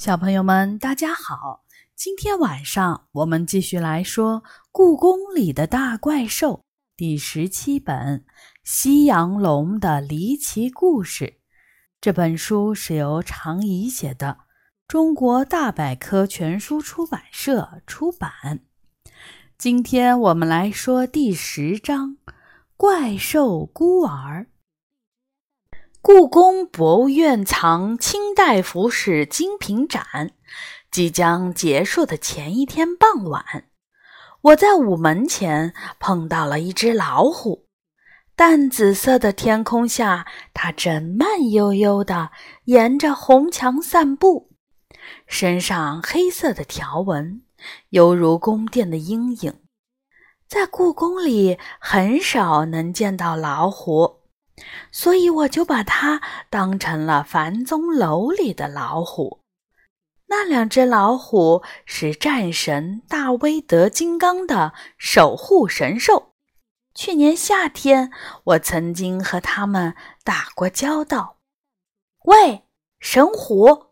小朋友们，大家好！今天晚上我们继续来说《故宫里的大怪兽》第十七本《西洋龙的离奇故事》。这本书是由常怡写的，中国大百科全书出版社出版。今天我们来说第十章《怪兽孤儿》。故宫博物院藏清代服饰精品展即将结束的前一天傍晚，我在午门前碰到了一只老虎。淡紫色的天空下，它正慢悠悠地沿着红墙散步，身上黑色的条纹犹如宫殿的阴影。在故宫里，很少能见到老虎。所以我就把它当成了樊宗楼里的老虎。那两只老虎是战神大威德金刚的守护神兽。去年夏天，我曾经和他们打过交道。喂，神虎！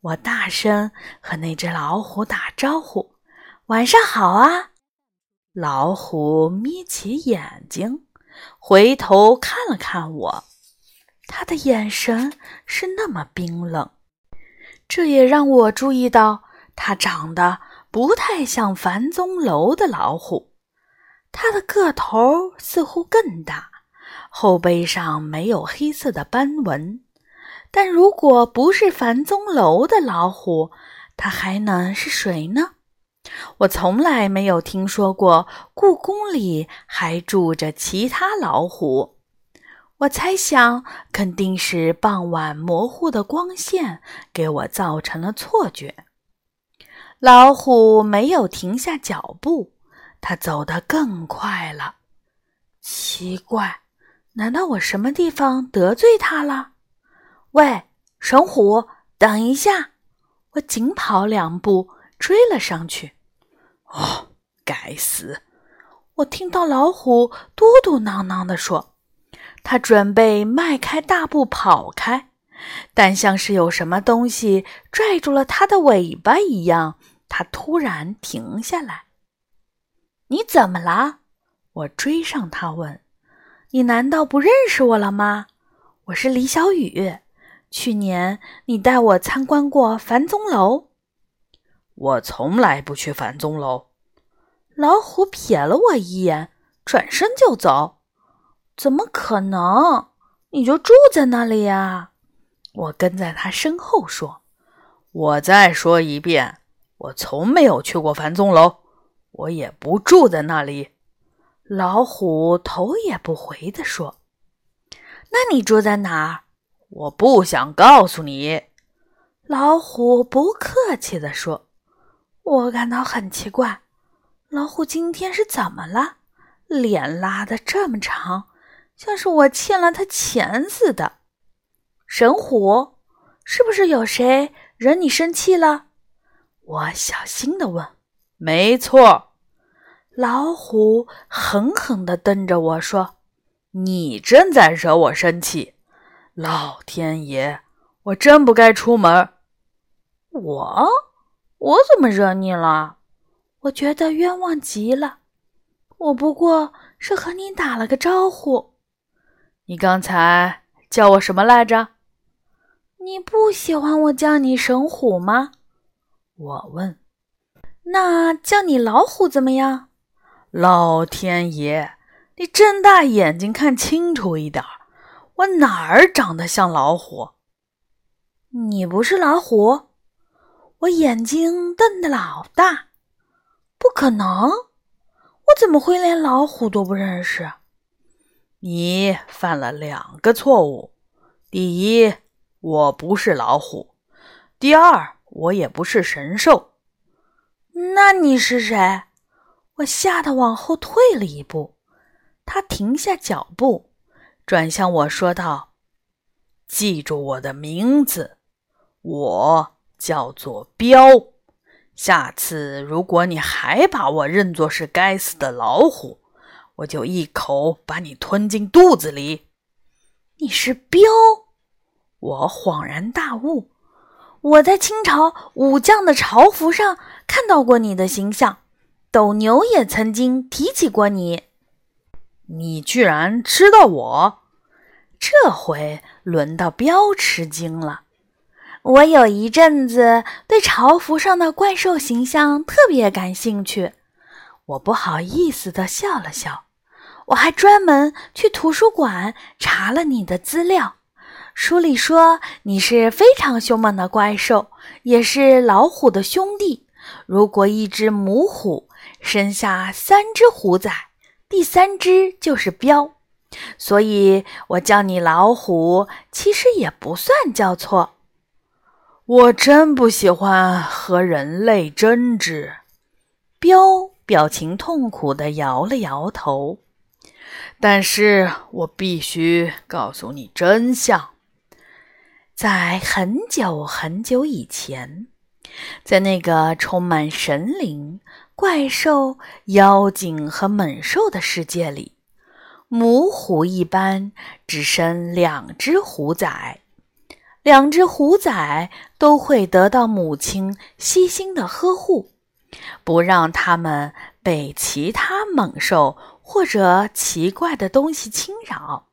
我大声和那只老虎打招呼：“晚上好啊！”老虎眯起眼睛。回头看了看我，他的眼神是那么冰冷，这也让我注意到他长得不太像樊宗楼的老虎。他的个头似乎更大，后背上没有黑色的斑纹。但如果不是樊宗楼的老虎，他还能是谁呢？我从来没有听说过故宫里还住着其他老虎。我猜想，肯定是傍晚模糊的光线给我造成了错觉。老虎没有停下脚步，它走得更快了。奇怪，难道我什么地方得罪它了？喂，神虎，等一下！我紧跑两步，追了上去。哦，该死！我听到老虎嘟嘟囔囔地说：“他准备迈开大步跑开，但像是有什么东西拽住了他的尾巴一样，他突然停下来。你怎么了？”我追上他问：“你难道不认识我了吗？我是李小雨。去年你带我参观过樊钟楼。”我从来不去樊宗楼。老虎瞥了我一眼，转身就走。怎么可能？你就住在那里呀？我跟在他身后说：“我再说一遍，我从没有去过樊宗楼，我也不住在那里。”老虎头也不回地说：“那你住在哪儿？”我不想告诉你。”老虎不客气地说。我感到很奇怪，老虎今天是怎么了？脸拉得这么长，像是我欠了他钱似的。神虎，是不是有谁惹你生气了？我小心地问。没错，老虎狠狠地瞪着我说：“你正在惹我生气。老天爷，我真不该出门。”我。我怎么惹你了？我觉得冤枉极了。我不过是和你打了个招呼。你刚才叫我什么来着？你不喜欢我叫你神虎吗？我问。那叫你老虎怎么样？老天爷，你睁大眼睛看清楚一点，我哪儿长得像老虎？你不是老虎。我眼睛瞪得老大，不可能！我怎么会连老虎都不认识？你犯了两个错误：第一，我不是老虎；第二，我也不是神兽。那你是谁？我吓得往后退了一步。他停下脚步，转向我说道：“记住我的名字，我。”叫做彪，下次如果你还把我认作是该死的老虎，我就一口把你吞进肚子里。你是彪？我恍然大悟，我在清朝武将的朝服上看到过你的形象，斗牛也曾经提起过你。你居然知道我？这回轮到彪吃惊了。我有一阵子对朝服上的怪兽形象特别感兴趣，我不好意思地笑了笑。我还专门去图书馆查了你的资料，书里说你是非常凶猛的怪兽，也是老虎的兄弟。如果一只母虎生下三只虎崽，第三只就是彪，所以我叫你老虎，其实也不算叫错。我真不喜欢和人类争执。彪表情痛苦地摇了摇头。但是我必须告诉你真相，在很久很久以前，在那个充满神灵、怪兽、妖精和猛兽的世界里，母虎一般只生两只虎崽，两只虎崽都会得到母亲悉心的呵护，不让它们被其他猛兽。或者奇怪的东西侵扰，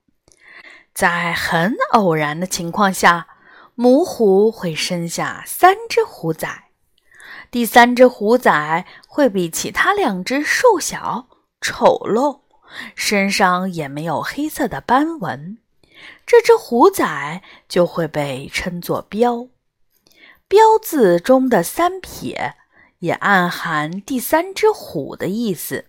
在很偶然的情况下，母虎会生下三只虎崽。第三只虎崽会比其他两只瘦小、丑陋，身上也没有黑色的斑纹。这只虎崽就会被称作“标”。标字中的三撇也暗含第三只虎的意思。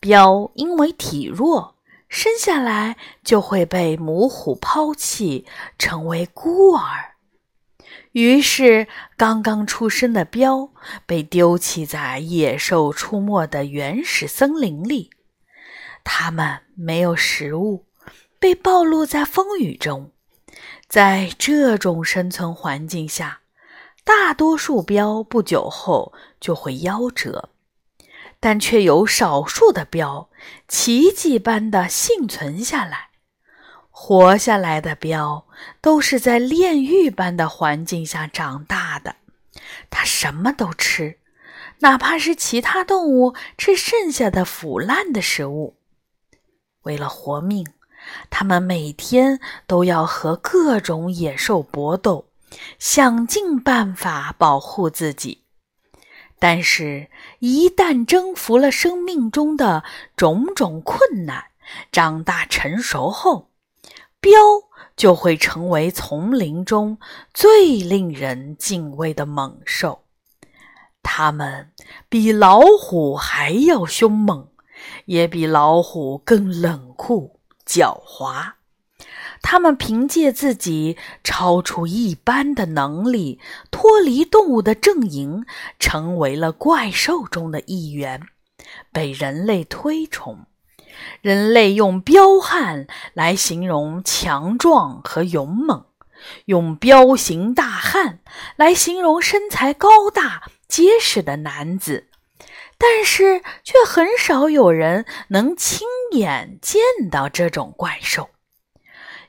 彪因为体弱，生下来就会被母虎抛弃，成为孤儿。于是，刚刚出生的彪被丢弃在野兽出没的原始森林里。它们没有食物，被暴露在风雨中。在这种生存环境下，大多数标不久后就会夭折。但却有少数的标奇迹般的幸存下来，活下来的标都是在炼狱般的环境下长大的。它什么都吃，哪怕是其他动物吃剩下的腐烂的食物。为了活命，它们每天都要和各种野兽搏斗，想尽办法保护自己。但是，一旦征服了生命中的种种困难，长大成熟后，彪就会成为丛林中最令人敬畏的猛兽。它们比老虎还要凶猛，也比老虎更冷酷狡猾。他们凭借自己超出一般的能力，脱离动物的阵营，成为了怪兽中的一员，被人类推崇。人类用“彪悍”来形容强壮和勇猛，用“彪形大汉”来形容身材高大结实的男子，但是却很少有人能亲眼见到这种怪兽。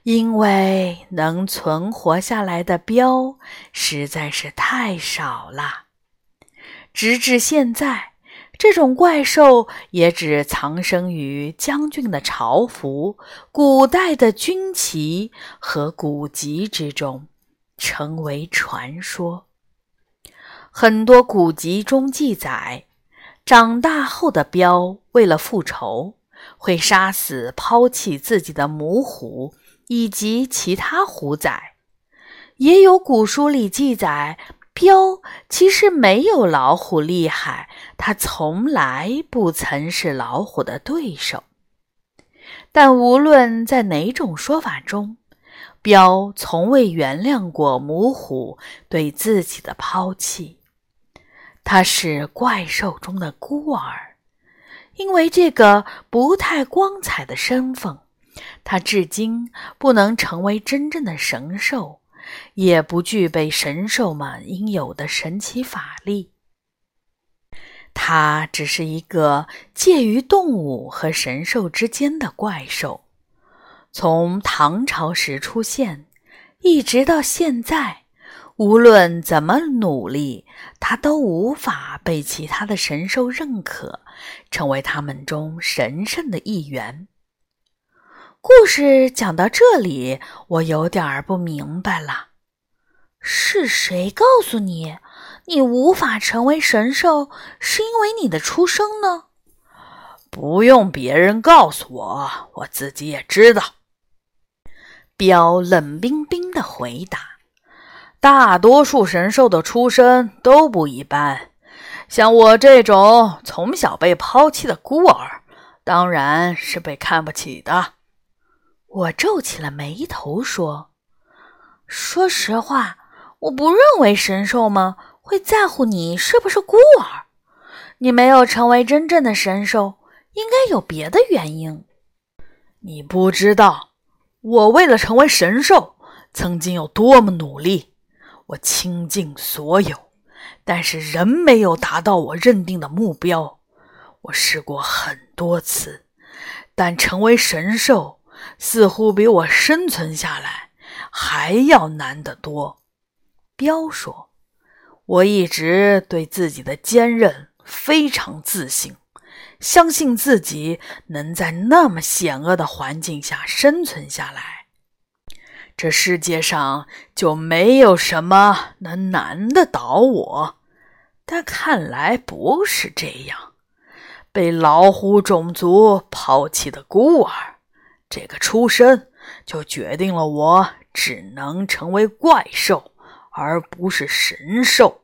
因为能存活下来的标实在是太少了，直至现在，这种怪兽也只藏身于将军的朝服、古代的军旗和古籍之中，成为传说。很多古籍中记载，长大后的彪为了复仇，会杀死抛弃自己的母虎。以及其他虎崽，也有古书里记载，彪其实没有老虎厉害，他从来不曾是老虎的对手。但无论在哪种说法中，彪从未原谅过母虎对自己的抛弃。他是怪兽中的孤儿，因为这个不太光彩的身份。他至今不能成为真正的神兽，也不具备神兽们应有的神奇法力。他只是一个介于动物和神兽之间的怪兽，从唐朝时出现，一直到现在，无论怎么努力，他都无法被其他的神兽认可，成为他们中神圣的一员。故事讲到这里，我有点儿不明白了。是谁告诉你，你无法成为神兽，是因为你的出生呢？不用别人告诉我，我自己也知道。彪冷冰冰的回答。大多数神兽的出身都不一般，像我这种从小被抛弃的孤儿，当然是被看不起的。我皱起了眉头说：“说实话，我不认为神兽们会在乎你是不是孤儿。你没有成为真正的神兽，应该有别的原因。你不知道，我为了成为神兽，曾经有多么努力。”我倾尽所有，但是仍没有达到我认定的目标。我试过很多次，但成为神兽似乎比我生存下来还要难得多。彪说：“我一直对自己的坚韧非常自信，相信自己能在那么险恶的环境下生存下来。”这世界上就没有什么能难得倒我，但看来不是这样。被老虎种族抛弃的孤儿，这个出生就决定了我只能成为怪兽，而不是神兽。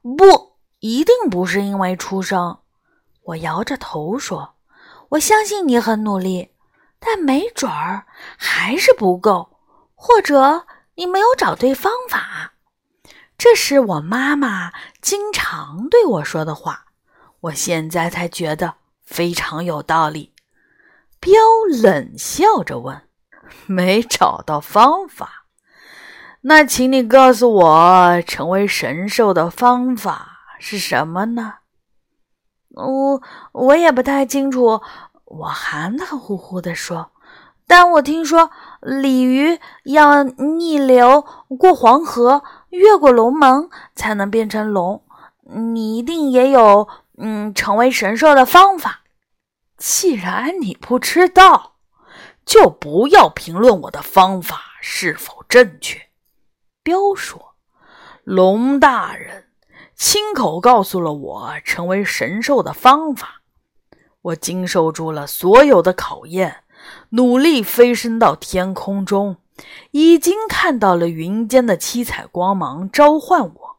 不，一定不是因为出生。我摇着头说：“我相信你很努力，但没准儿还是不够。”或者你没有找对方法，这是我妈妈经常对我说的话。我现在才觉得非常有道理。彪冷笑着问：“没找到方法？那请你告诉我，成为神兽的方法是什么呢？”我我也不太清楚。我含含糊糊地说。但我听说鲤鱼要逆流过黄河，越过龙门才能变成龙。你一定也有嗯成为神兽的方法。既然你不知道，就不要评论我的方法是否正确。彪说：“龙大人亲口告诉了我成为神兽的方法，我经受住了所有的考验。”努力飞升到天空中，已经看到了云间的七彩光芒召唤我，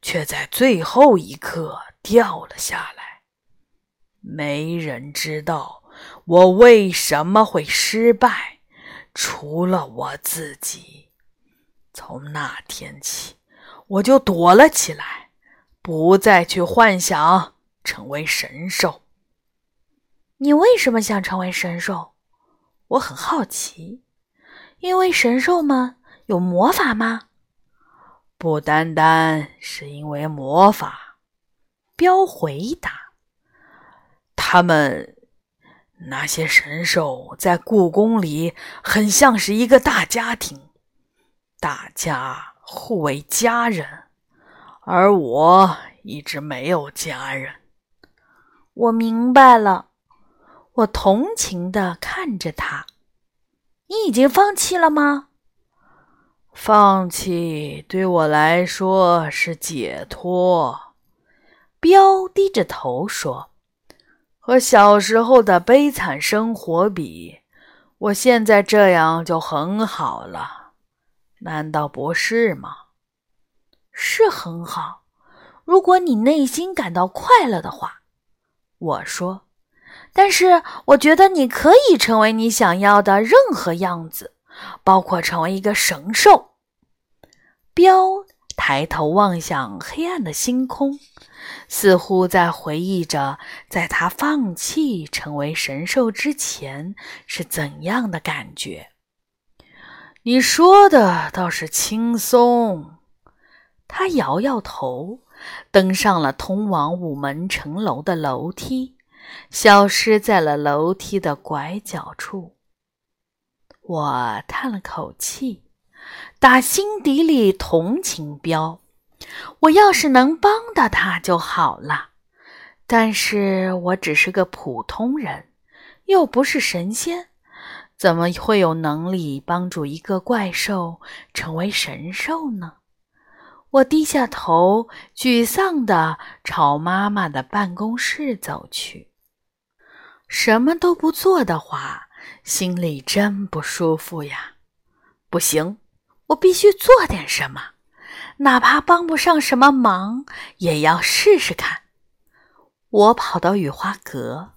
却在最后一刻掉了下来。没人知道我为什么会失败，除了我自己。从那天起，我就躲了起来，不再去幻想成为神兽。你为什么想成为神兽？我很好奇，因为神兽们有魔法吗？不单单是因为魔法，彪回答。他们那些神兽在故宫里很像是一个大家庭，大家互为家人，而我一直没有家人。我明白了。我同情地看着他，你已经放弃了吗？放弃对我来说是解脱。彪低着头说：“和小时候的悲惨生活比，我现在这样就很好了，难道不是吗？”是很好，如果你内心感到快乐的话。我说。但是，我觉得你可以成为你想要的任何样子，包括成为一个神兽。彪抬头望向黑暗的星空，似乎在回忆着，在他放弃成为神兽之前是怎样的感觉。你说的倒是轻松。他摇摇头，登上了通往午门城楼的楼梯。消失在了楼梯的拐角处。我叹了口气，打心底里同情彪。我要是能帮到他就好了。但是我只是个普通人，又不是神仙，怎么会有能力帮助一个怪兽成为神兽呢？我低下头，沮丧地朝妈妈的办公室走去。什么都不做的话，心里真不舒服呀！不行，我必须做点什么，哪怕帮不上什么忙，也要试试看。我跑到雨花阁，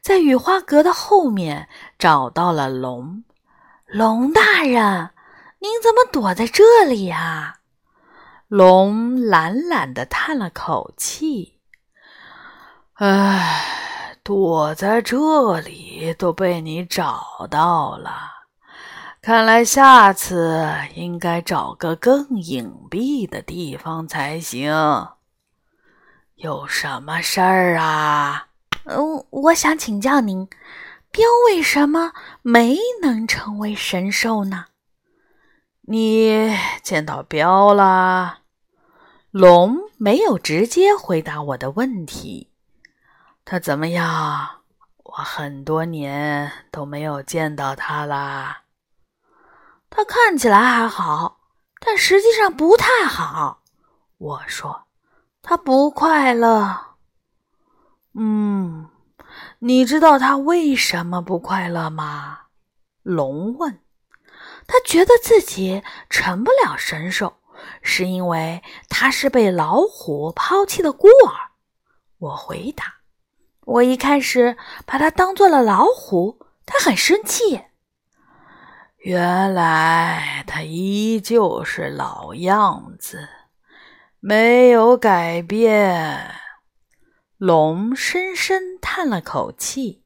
在雨花阁的后面找到了龙。龙大人，您怎么躲在这里呀？龙懒懒地叹了口气：“唉，躲在这里都被你找到了，看来下次应该找个更隐蔽的地方才行。”有什么事儿啊？嗯，我想请教您，彪为什么没能成为神兽呢？你见到彪了？龙没有直接回答我的问题。他怎么样？我很多年都没有见到他啦。他看起来还好，但实际上不太好。我说。他不快乐。嗯，你知道他为什么不快乐吗？龙问。他觉得自己成不了神兽，是因为他是被老虎抛弃的孤儿。我回答。我一开始把它当做了老虎，他很生气。原来他依旧是老样子。没有改变，龙深深叹了口气。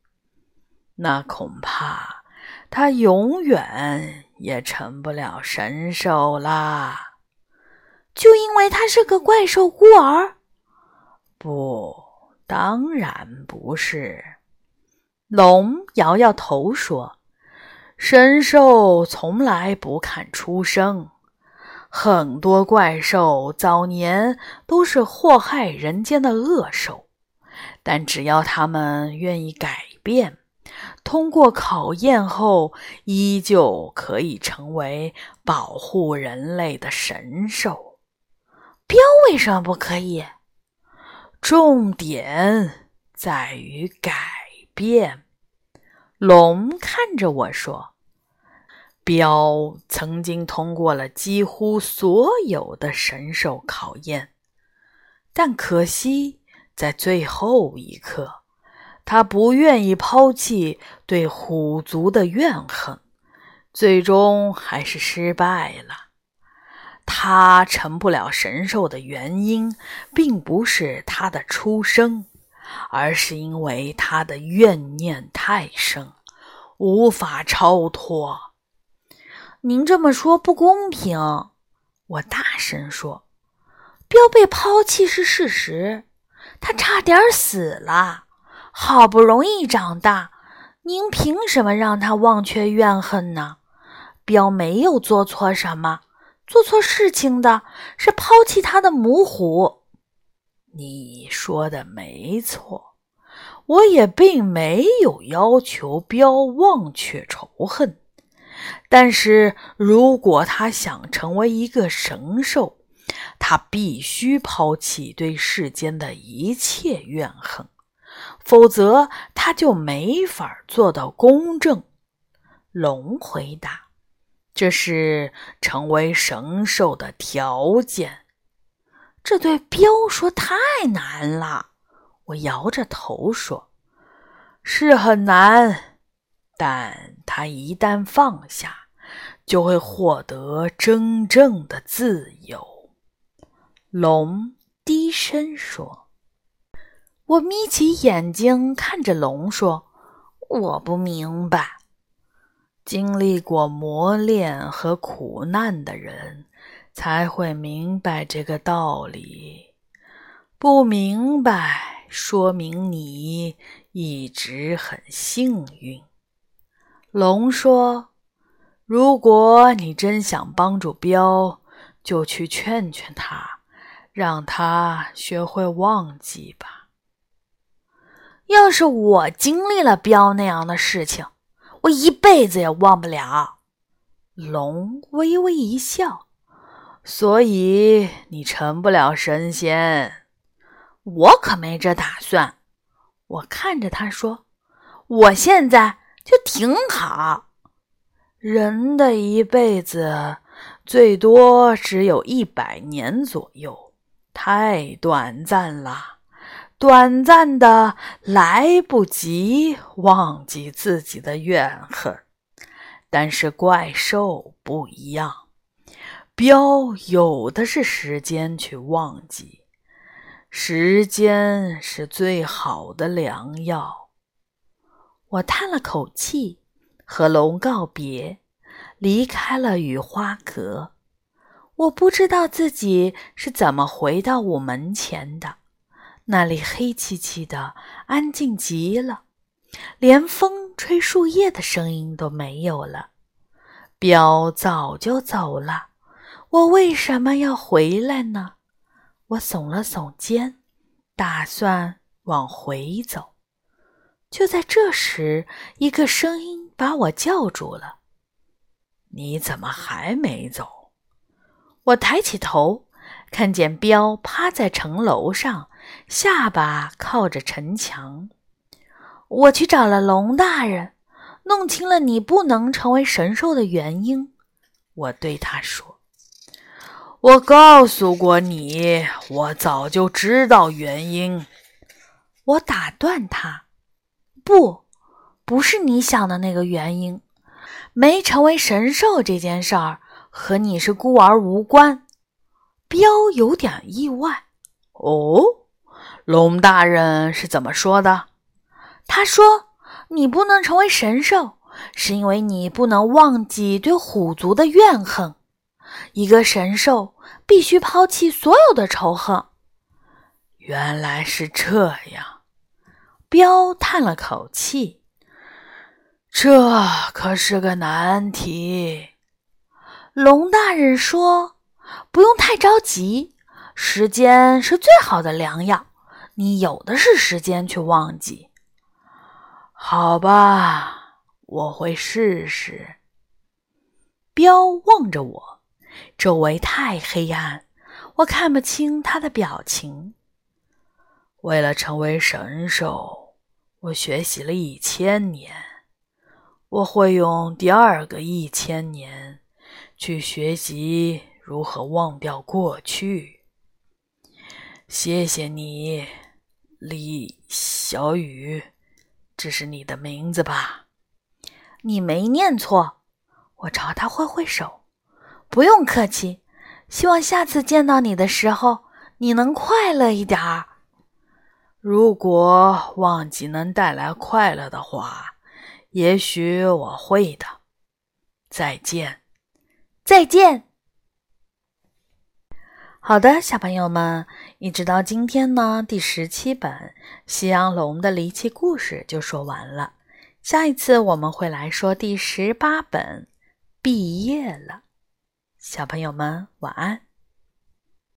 那恐怕他永远也成不了神兽啦。就因为他是个怪兽孤儿？不，当然不是。龙摇摇头说：“神兽从来不看出生。”很多怪兽早年都是祸害人间的恶兽，但只要他们愿意改变，通过考验后，依旧可以成为保护人类的神兽。彪为什么不可以？重点在于改变。龙看着我说。彪曾经通过了几乎所有的神兽考验，但可惜在最后一刻，他不愿意抛弃对虎族的怨恨，最终还是失败了。他成不了神兽的原因，并不是他的出生，而是因为他的怨念太深，无法超脱。您这么说不公平！我大声说：“彪被抛弃是事实，他差点死了，好不容易长大，您凭什么让他忘却怨恨呢？彪没有做错什么，做错事情的是抛弃他的母虎。”你说的没错，我也并没有要求彪忘却仇恨。但是如果他想成为一个神兽，他必须抛弃对世间的一切怨恨，否则他就没法做到公正。龙回答：“这是成为神兽的条件。”这对彪说太难了。我摇着头说：“是很难，但他一旦放下。”就会获得真正的自由。龙低声说：“我眯起眼睛看着龙说，我不明白。经历过磨练和苦难的人才会明白这个道理。不明白，说明你一直很幸运。”龙说。如果你真想帮助彪，就去劝劝他，让他学会忘记吧。要是我经历了彪那样的事情，我一辈子也忘不了。龙微微一笑，所以你成不了神仙。我可没这打算。我看着他说：“我现在就挺好。”人的一辈子最多只有一百年左右，太短暂了，短暂的来不及忘记自己的怨恨。但是怪兽不一样，彪有的是时间去忘记，时间是最好的良药。我叹了口气。和龙告别，离开了雨花阁。我不知道自己是怎么回到午门前的，那里黑漆漆的，安静极了，连风吹树叶的声音都没有了。彪早就走了，我为什么要回来呢？我耸了耸肩，打算往回走。就在这时，一个声音。把我叫住了，你怎么还没走？我抬起头，看见彪趴在城楼上，下巴靠着城墙。我去找了龙大人，弄清了你不能成为神兽的原因。我对他说：“我告诉过你，我早就知道原因。”我打断他：“不。”不是你想的那个原因，没成为神兽这件事儿和你是孤儿无关。彪有点意外。哦，龙大人是怎么说的？他说：“你不能成为神兽，是因为你不能忘记对虎族的怨恨。一个神兽必须抛弃所有的仇恨。”原来是这样。彪叹了口气。这可是个难题。龙大人说：“不用太着急，时间是最好的良药。你有的是时间去忘记。”好吧，我会试试。彪望着我，周围太黑暗，我看不清他的表情。为了成为神兽，我学习了一千年。我会用第二个一千年去学习如何忘掉过去。谢谢你，李小雨，这是你的名字吧？你没念错。我朝他挥挥手，不用客气。希望下次见到你的时候，你能快乐一点儿。如果忘记能带来快乐的话。也许我会的。再见，再见。好的，小朋友们，一直到今天呢，第十七本《夕阳龙的离奇故事》就说完了。下一次我们会来说第十八本《毕业了》。小朋友们，晚安。